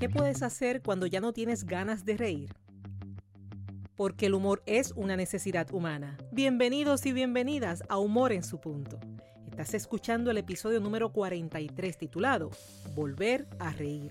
¿Qué puedes hacer cuando ya no tienes ganas de reír? Porque el humor es una necesidad humana. Bienvenidos y bienvenidas a Humor en su punto. Estás escuchando el episodio número 43 titulado Volver a reír.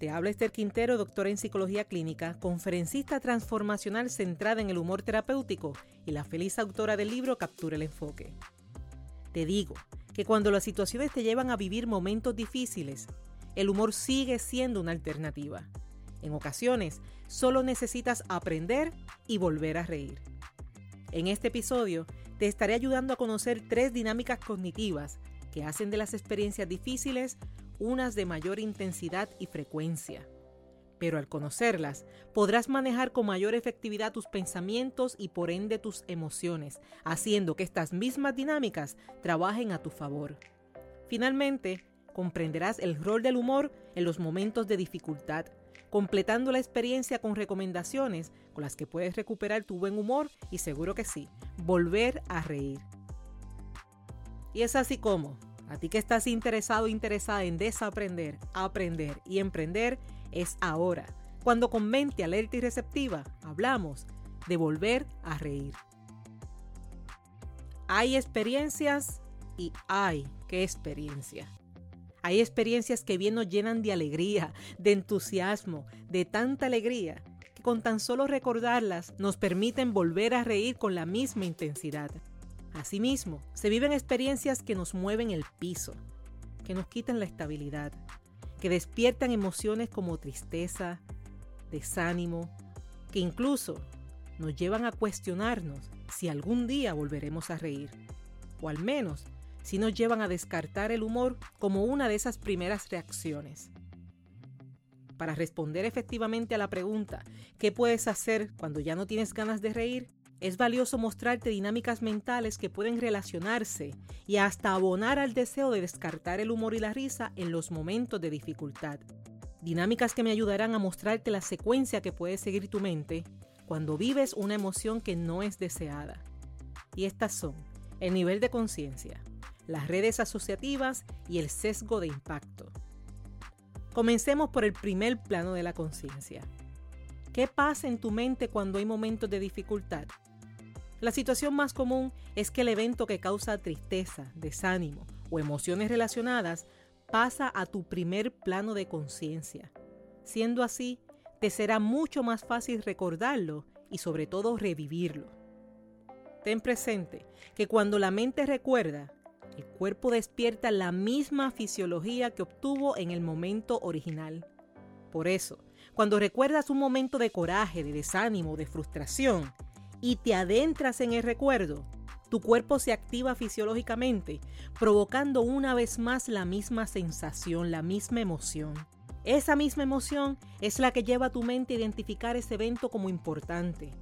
Te habla Esther Quintero, doctora en psicología clínica, conferencista transformacional centrada en el humor terapéutico y la feliz autora del libro Captura el enfoque. Te digo que cuando las situaciones te llevan a vivir momentos difíciles, el humor sigue siendo una alternativa. En ocasiones, solo necesitas aprender y volver a reír. En este episodio, te estaré ayudando a conocer tres dinámicas cognitivas que hacen de las experiencias difíciles unas de mayor intensidad y frecuencia. Pero al conocerlas, podrás manejar con mayor efectividad tus pensamientos y por ende tus emociones, haciendo que estas mismas dinámicas trabajen a tu favor. Finalmente, comprenderás el rol del humor en los momentos de dificultad, completando la experiencia con recomendaciones con las que puedes recuperar tu buen humor y seguro que sí, volver a reír. Y es así como a ti que estás interesado o interesada en desaprender, aprender y emprender, es ahora. Cuando con mente alerta y receptiva hablamos de volver a reír. Hay experiencias y hay qué experiencia. Hay experiencias que bien nos llenan de alegría, de entusiasmo, de tanta alegría, que con tan solo recordarlas nos permiten volver a reír con la misma intensidad. Asimismo, se viven experiencias que nos mueven el piso, que nos quitan la estabilidad, que despiertan emociones como tristeza, desánimo, que incluso nos llevan a cuestionarnos si algún día volveremos a reír, o al menos si nos llevan a descartar el humor como una de esas primeras reacciones. Para responder efectivamente a la pregunta, ¿qué puedes hacer cuando ya no tienes ganas de reír? Es valioso mostrarte dinámicas mentales que pueden relacionarse y hasta abonar al deseo de descartar el humor y la risa en los momentos de dificultad. Dinámicas que me ayudarán a mostrarte la secuencia que puede seguir tu mente cuando vives una emoción que no es deseada. Y estas son el nivel de conciencia, las redes asociativas y el sesgo de impacto. Comencemos por el primer plano de la conciencia. ¿Qué pasa en tu mente cuando hay momentos de dificultad? La situación más común es que el evento que causa tristeza, desánimo o emociones relacionadas pasa a tu primer plano de conciencia. Siendo así, te será mucho más fácil recordarlo y sobre todo revivirlo. Ten presente que cuando la mente recuerda, el cuerpo despierta la misma fisiología que obtuvo en el momento original. Por eso, cuando recuerdas un momento de coraje, de desánimo, de frustración, y te adentras en el recuerdo, tu cuerpo se activa fisiológicamente, provocando una vez más la misma sensación, la misma emoción. Esa misma emoción es la que lleva a tu mente a identificar ese evento como importante.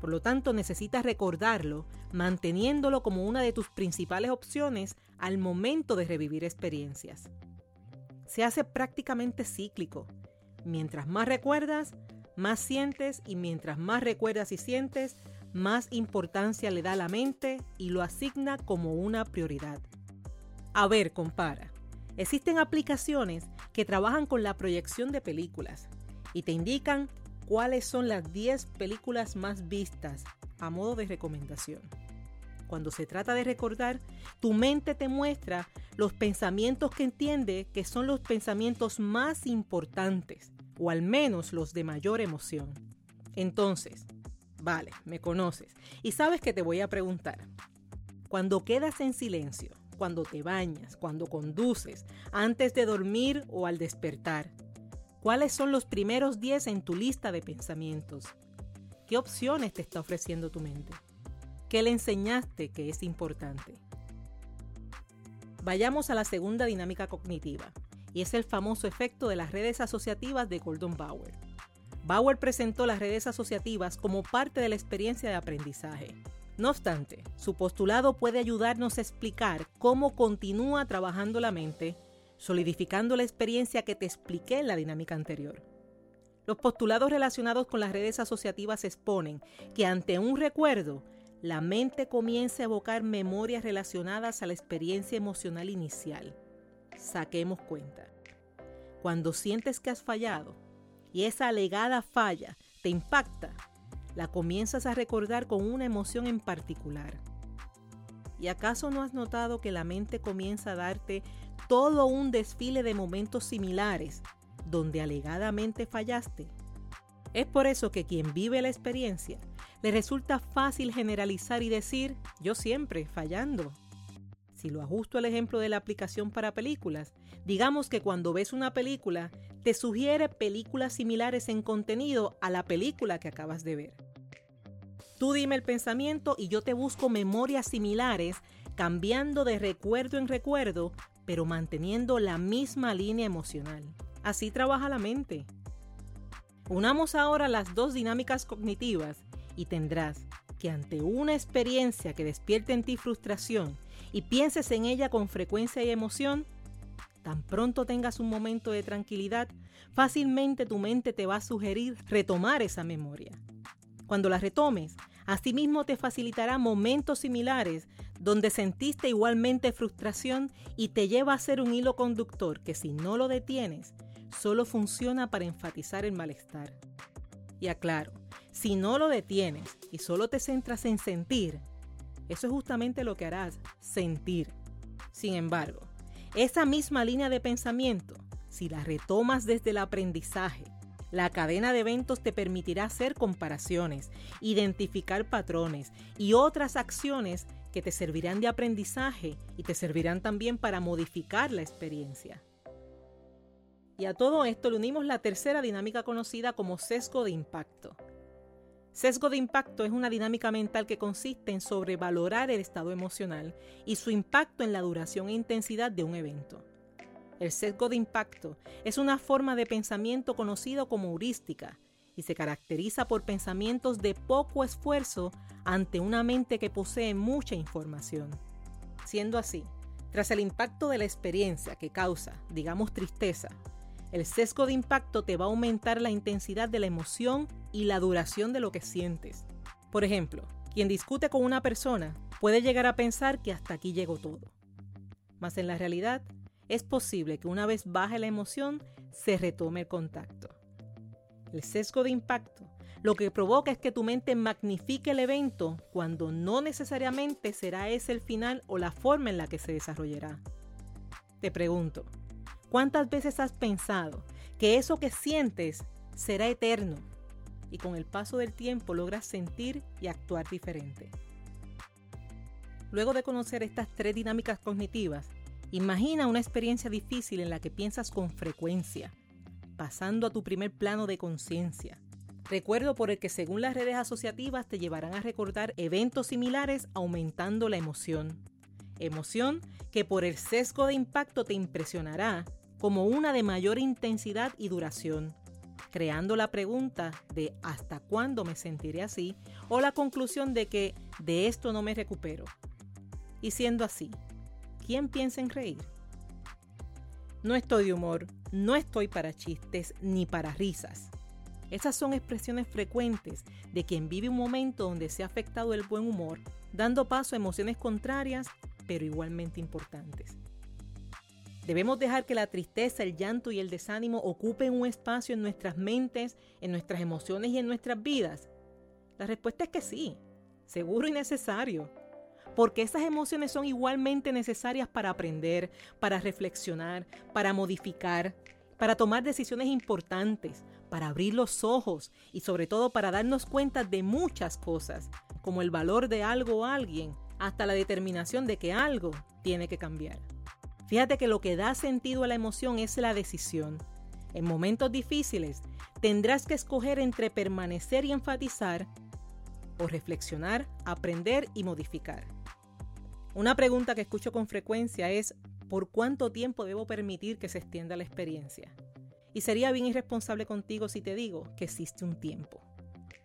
Por lo tanto, necesitas recordarlo, manteniéndolo como una de tus principales opciones al momento de revivir experiencias. Se hace prácticamente cíclico. Mientras más recuerdas, más sientes y mientras más recuerdas y sientes, más importancia le da a la mente y lo asigna como una prioridad. A ver, compara. Existen aplicaciones que trabajan con la proyección de películas y te indican cuáles son las 10 películas más vistas a modo de recomendación. Cuando se trata de recordar, tu mente te muestra los pensamientos que entiende que son los pensamientos más importantes, o al menos los de mayor emoción. Entonces, Vale, me conoces. Y sabes que te voy a preguntar. Cuando quedas en silencio, cuando te bañas, cuando conduces, antes de dormir o al despertar, ¿cuáles son los primeros 10 en tu lista de pensamientos? ¿Qué opciones te está ofreciendo tu mente? ¿Qué le enseñaste que es importante? Vayamos a la segunda dinámica cognitiva, y es el famoso efecto de las redes asociativas de Gordon Bauer. Bauer presentó las redes asociativas como parte de la experiencia de aprendizaje. No obstante, su postulado puede ayudarnos a explicar cómo continúa trabajando la mente, solidificando la experiencia que te expliqué en la dinámica anterior. Los postulados relacionados con las redes asociativas exponen que ante un recuerdo, la mente comienza a evocar memorias relacionadas a la experiencia emocional inicial. Saquemos cuenta. Cuando sientes que has fallado y esa alegada falla te impacta, la comienzas a recordar con una emoción en particular. ¿Y acaso no has notado que la mente comienza a darte todo un desfile de momentos similares donde alegadamente fallaste? Es por eso que quien vive la experiencia le resulta fácil generalizar y decir yo siempre fallando. Si lo ajusto al ejemplo de la aplicación para películas, digamos que cuando ves una película te sugiere películas similares en contenido a la película que acabas de ver. Tú dime el pensamiento y yo te busco memorias similares, cambiando de recuerdo en recuerdo, pero manteniendo la misma línea emocional. Así trabaja la mente. Unamos ahora las dos dinámicas cognitivas y tendrás que ante una experiencia que despierte en ti frustración y pienses en ella con frecuencia y emoción, tan pronto tengas un momento de tranquilidad, fácilmente tu mente te va a sugerir retomar esa memoria. Cuando la retomes, asimismo te facilitará momentos similares donde sentiste igualmente frustración y te lleva a ser un hilo conductor que si no lo detienes, solo funciona para enfatizar el malestar. Y aclaro, si no lo detienes y solo te centras en sentir, eso es justamente lo que harás, sentir. Sin embargo, esa misma línea de pensamiento, si la retomas desde el aprendizaje, la cadena de eventos te permitirá hacer comparaciones, identificar patrones y otras acciones que te servirán de aprendizaje y te servirán también para modificar la experiencia. Y a todo esto le unimos la tercera dinámica conocida como sesgo de impacto. Sesgo de impacto es una dinámica mental que consiste en sobrevalorar el estado emocional y su impacto en la duración e intensidad de un evento. El sesgo de impacto es una forma de pensamiento conocido como heurística y se caracteriza por pensamientos de poco esfuerzo ante una mente que posee mucha información. Siendo así, tras el impacto de la experiencia que causa, digamos, tristeza, el sesgo de impacto te va a aumentar la intensidad de la emoción y la duración de lo que sientes. Por ejemplo, quien discute con una persona puede llegar a pensar que hasta aquí llegó todo. Mas en la realidad, es posible que una vez baje la emoción, se retome el contacto. El sesgo de impacto lo que provoca es que tu mente magnifique el evento cuando no necesariamente será ese el final o la forma en la que se desarrollará. Te pregunto, ¿Cuántas veces has pensado que eso que sientes será eterno y con el paso del tiempo logras sentir y actuar diferente? Luego de conocer estas tres dinámicas cognitivas, imagina una experiencia difícil en la que piensas con frecuencia, pasando a tu primer plano de conciencia. Recuerdo por el que según las redes asociativas te llevarán a recordar eventos similares aumentando la emoción. Emoción que por el sesgo de impacto te impresionará como una de mayor intensidad y duración, creando la pregunta de ¿hasta cuándo me sentiré así? o la conclusión de que de esto no me recupero. Y siendo así, ¿quién piensa en reír? No estoy de humor, no estoy para chistes ni para risas. Esas son expresiones frecuentes de quien vive un momento donde se ha afectado el buen humor, dando paso a emociones contrarias, pero igualmente importantes. Debemos dejar que la tristeza, el llanto y el desánimo ocupen un espacio en nuestras mentes, en nuestras emociones y en nuestras vidas. La respuesta es que sí, seguro y necesario. Porque esas emociones son igualmente necesarias para aprender, para reflexionar, para modificar, para tomar decisiones importantes, para abrir los ojos y sobre todo para darnos cuenta de muchas cosas, como el valor de algo o alguien, hasta la determinación de que algo tiene que cambiar. Fíjate que lo que da sentido a la emoción es la decisión. En momentos difíciles tendrás que escoger entre permanecer y enfatizar o reflexionar, aprender y modificar. Una pregunta que escucho con frecuencia es por cuánto tiempo debo permitir que se extienda la experiencia. Y sería bien irresponsable contigo si te digo que existe un tiempo.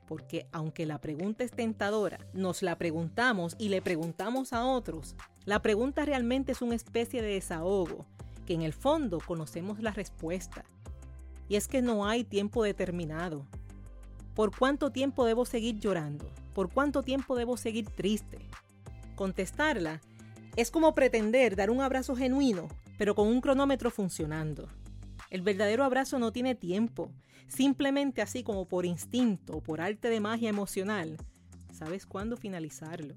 Porque aunque la pregunta es tentadora, nos la preguntamos y le preguntamos a otros, la pregunta realmente es una especie de desahogo, que en el fondo conocemos la respuesta. Y es que no hay tiempo determinado. ¿Por cuánto tiempo debo seguir llorando? ¿Por cuánto tiempo debo seguir triste? Contestarla es como pretender dar un abrazo genuino, pero con un cronómetro funcionando. El verdadero abrazo no tiene tiempo, simplemente así como por instinto o por arte de magia emocional, sabes cuándo finalizarlo.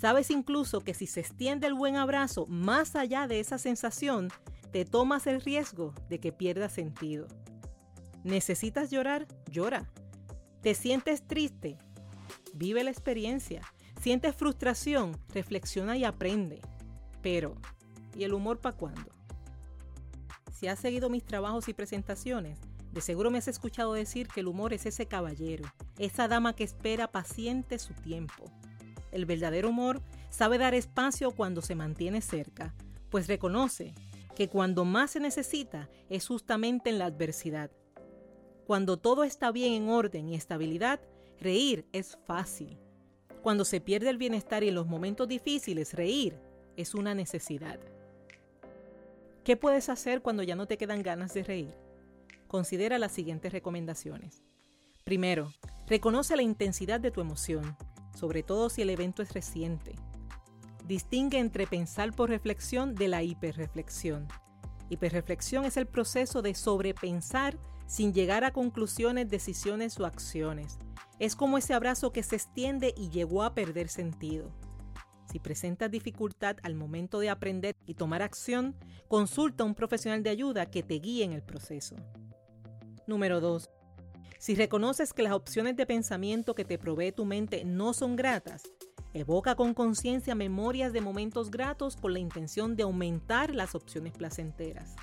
Sabes incluso que si se extiende el buen abrazo más allá de esa sensación, te tomas el riesgo de que pierda sentido. ¿Necesitas llorar? Llora. ¿Te sientes triste? Vive la experiencia. ¿Sientes frustración? Reflexiona y aprende. Pero, ¿y el humor para cuándo? Si has seguido mis trabajos y presentaciones, de seguro me has escuchado decir que el humor es ese caballero, esa dama que espera paciente su tiempo. El verdadero humor sabe dar espacio cuando se mantiene cerca, pues reconoce que cuando más se necesita es justamente en la adversidad. Cuando todo está bien en orden y estabilidad, reír es fácil. Cuando se pierde el bienestar y en los momentos difíciles, reír es una necesidad. ¿Qué puedes hacer cuando ya no te quedan ganas de reír? Considera las siguientes recomendaciones. Primero, reconoce la intensidad de tu emoción, sobre todo si el evento es reciente. Distingue entre pensar por reflexión de la hiperreflexión. Hiperreflexión es el proceso de sobrepensar sin llegar a conclusiones, decisiones o acciones. Es como ese abrazo que se extiende y llegó a perder sentido. Si presentas dificultad al momento de aprender y tomar acción, consulta a un profesional de ayuda que te guíe en el proceso. Número 2. Si reconoces que las opciones de pensamiento que te provee tu mente no son gratas, evoca con conciencia memorias de momentos gratos con la intención de aumentar las opciones placenteras.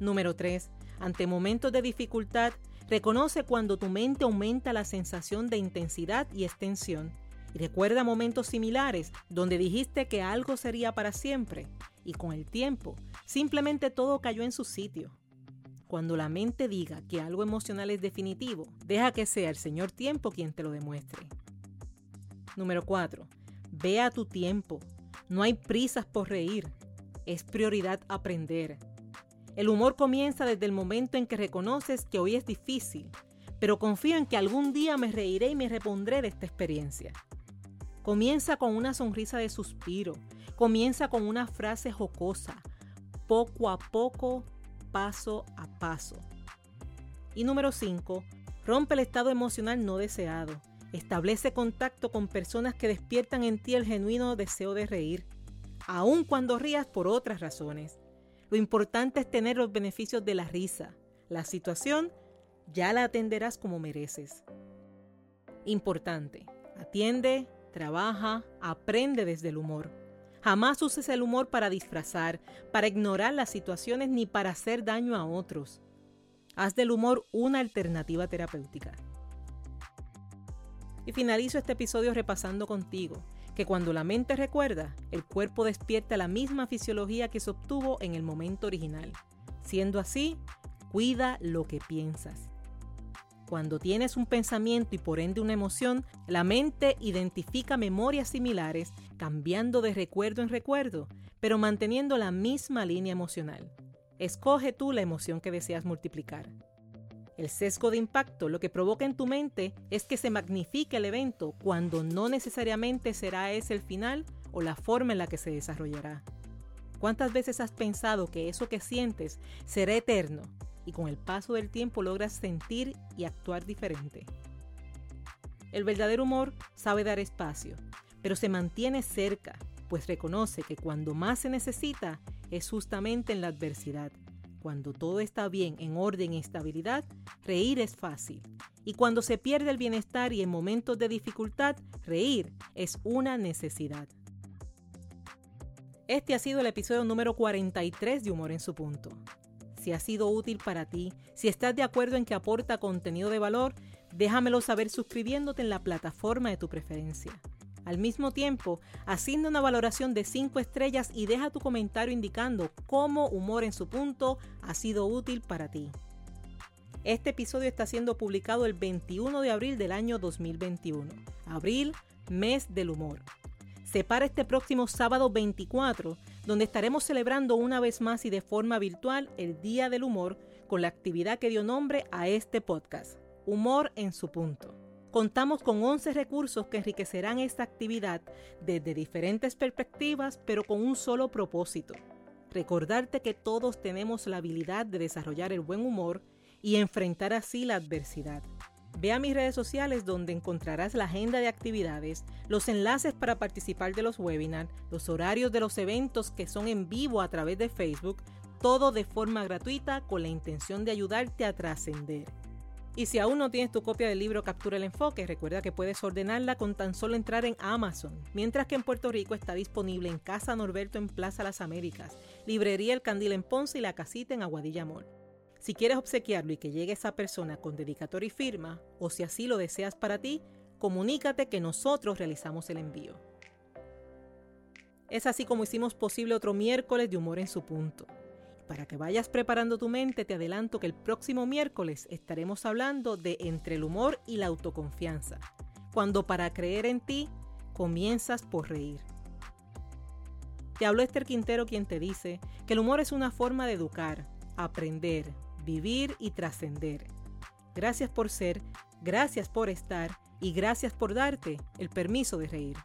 Número 3. Ante momentos de dificultad, reconoce cuando tu mente aumenta la sensación de intensidad y extensión y recuerda momentos similares donde dijiste que algo sería para siempre y con el tiempo simplemente todo cayó en su sitio. Cuando la mente diga que algo emocional es definitivo, deja que sea el Señor Tiempo quien te lo demuestre. Número 4. Ve a tu tiempo. No hay prisas por reír. Es prioridad aprender. El humor comienza desde el momento en que reconoces que hoy es difícil, pero confío en que algún día me reiré y me repondré de esta experiencia. Comienza con una sonrisa de suspiro, comienza con una frase jocosa, poco a poco, paso a paso. Y número 5, rompe el estado emocional no deseado. Establece contacto con personas que despiertan en ti el genuino deseo de reír, aun cuando rías por otras razones. Lo importante es tener los beneficios de la risa. La situación ya la atenderás como mereces. Importante, atiende, trabaja, aprende desde el humor. Jamás uses el humor para disfrazar, para ignorar las situaciones ni para hacer daño a otros. Haz del humor una alternativa terapéutica. Y finalizo este episodio repasando contigo que cuando la mente recuerda, el cuerpo despierta la misma fisiología que se obtuvo en el momento original. Siendo así, cuida lo que piensas. Cuando tienes un pensamiento y por ende una emoción, la mente identifica memorias similares, cambiando de recuerdo en recuerdo, pero manteniendo la misma línea emocional. Escoge tú la emoción que deseas multiplicar. El sesgo de impacto lo que provoca en tu mente es que se magnifique el evento cuando no necesariamente será ese el final o la forma en la que se desarrollará. ¿Cuántas veces has pensado que eso que sientes será eterno y con el paso del tiempo logras sentir y actuar diferente? El verdadero humor sabe dar espacio, pero se mantiene cerca, pues reconoce que cuando más se necesita es justamente en la adversidad cuando todo está bien, en orden y estabilidad, reír es fácil. Y cuando se pierde el bienestar y en momentos de dificultad, reír es una necesidad. Este ha sido el episodio número 43 de Humor en su punto. Si ha sido útil para ti, si estás de acuerdo en que aporta contenido de valor, déjamelo saber suscribiéndote en la plataforma de tu preferencia. Al mismo tiempo, asigna una valoración de 5 estrellas y deja tu comentario indicando cómo Humor en su punto ha sido útil para ti. Este episodio está siendo publicado el 21 de abril del año 2021. Abril, mes del humor. Se para este próximo sábado 24, donde estaremos celebrando una vez más y de forma virtual el Día del Humor con la actividad que dio nombre a este podcast, Humor en su punto. Contamos con 11 recursos que enriquecerán esta actividad desde diferentes perspectivas, pero con un solo propósito. Recordarte que todos tenemos la habilidad de desarrollar el buen humor y enfrentar así la adversidad. Ve a mis redes sociales donde encontrarás la agenda de actividades, los enlaces para participar de los webinars, los horarios de los eventos que son en vivo a través de Facebook, todo de forma gratuita con la intención de ayudarte a trascender. Y si aún no tienes tu copia del libro Captura el Enfoque, recuerda que puedes ordenarla con tan solo entrar en Amazon, mientras que en Puerto Rico está disponible en Casa Norberto en Plaza Las Américas, Librería El Candil en Ponce y La Casita en Aguadilla Mall. Si quieres obsequiarlo y que llegue esa persona con dedicatoria y firma, o si así lo deseas para ti, comunícate que nosotros realizamos el envío. Es así como hicimos posible otro miércoles de humor en su punto. Para que vayas preparando tu mente, te adelanto que el próximo miércoles estaremos hablando de entre el humor y la autoconfianza, cuando para creer en ti comienzas por reír. Te habló Esther Quintero quien te dice que el humor es una forma de educar, aprender, vivir y trascender. Gracias por ser, gracias por estar y gracias por darte el permiso de reír.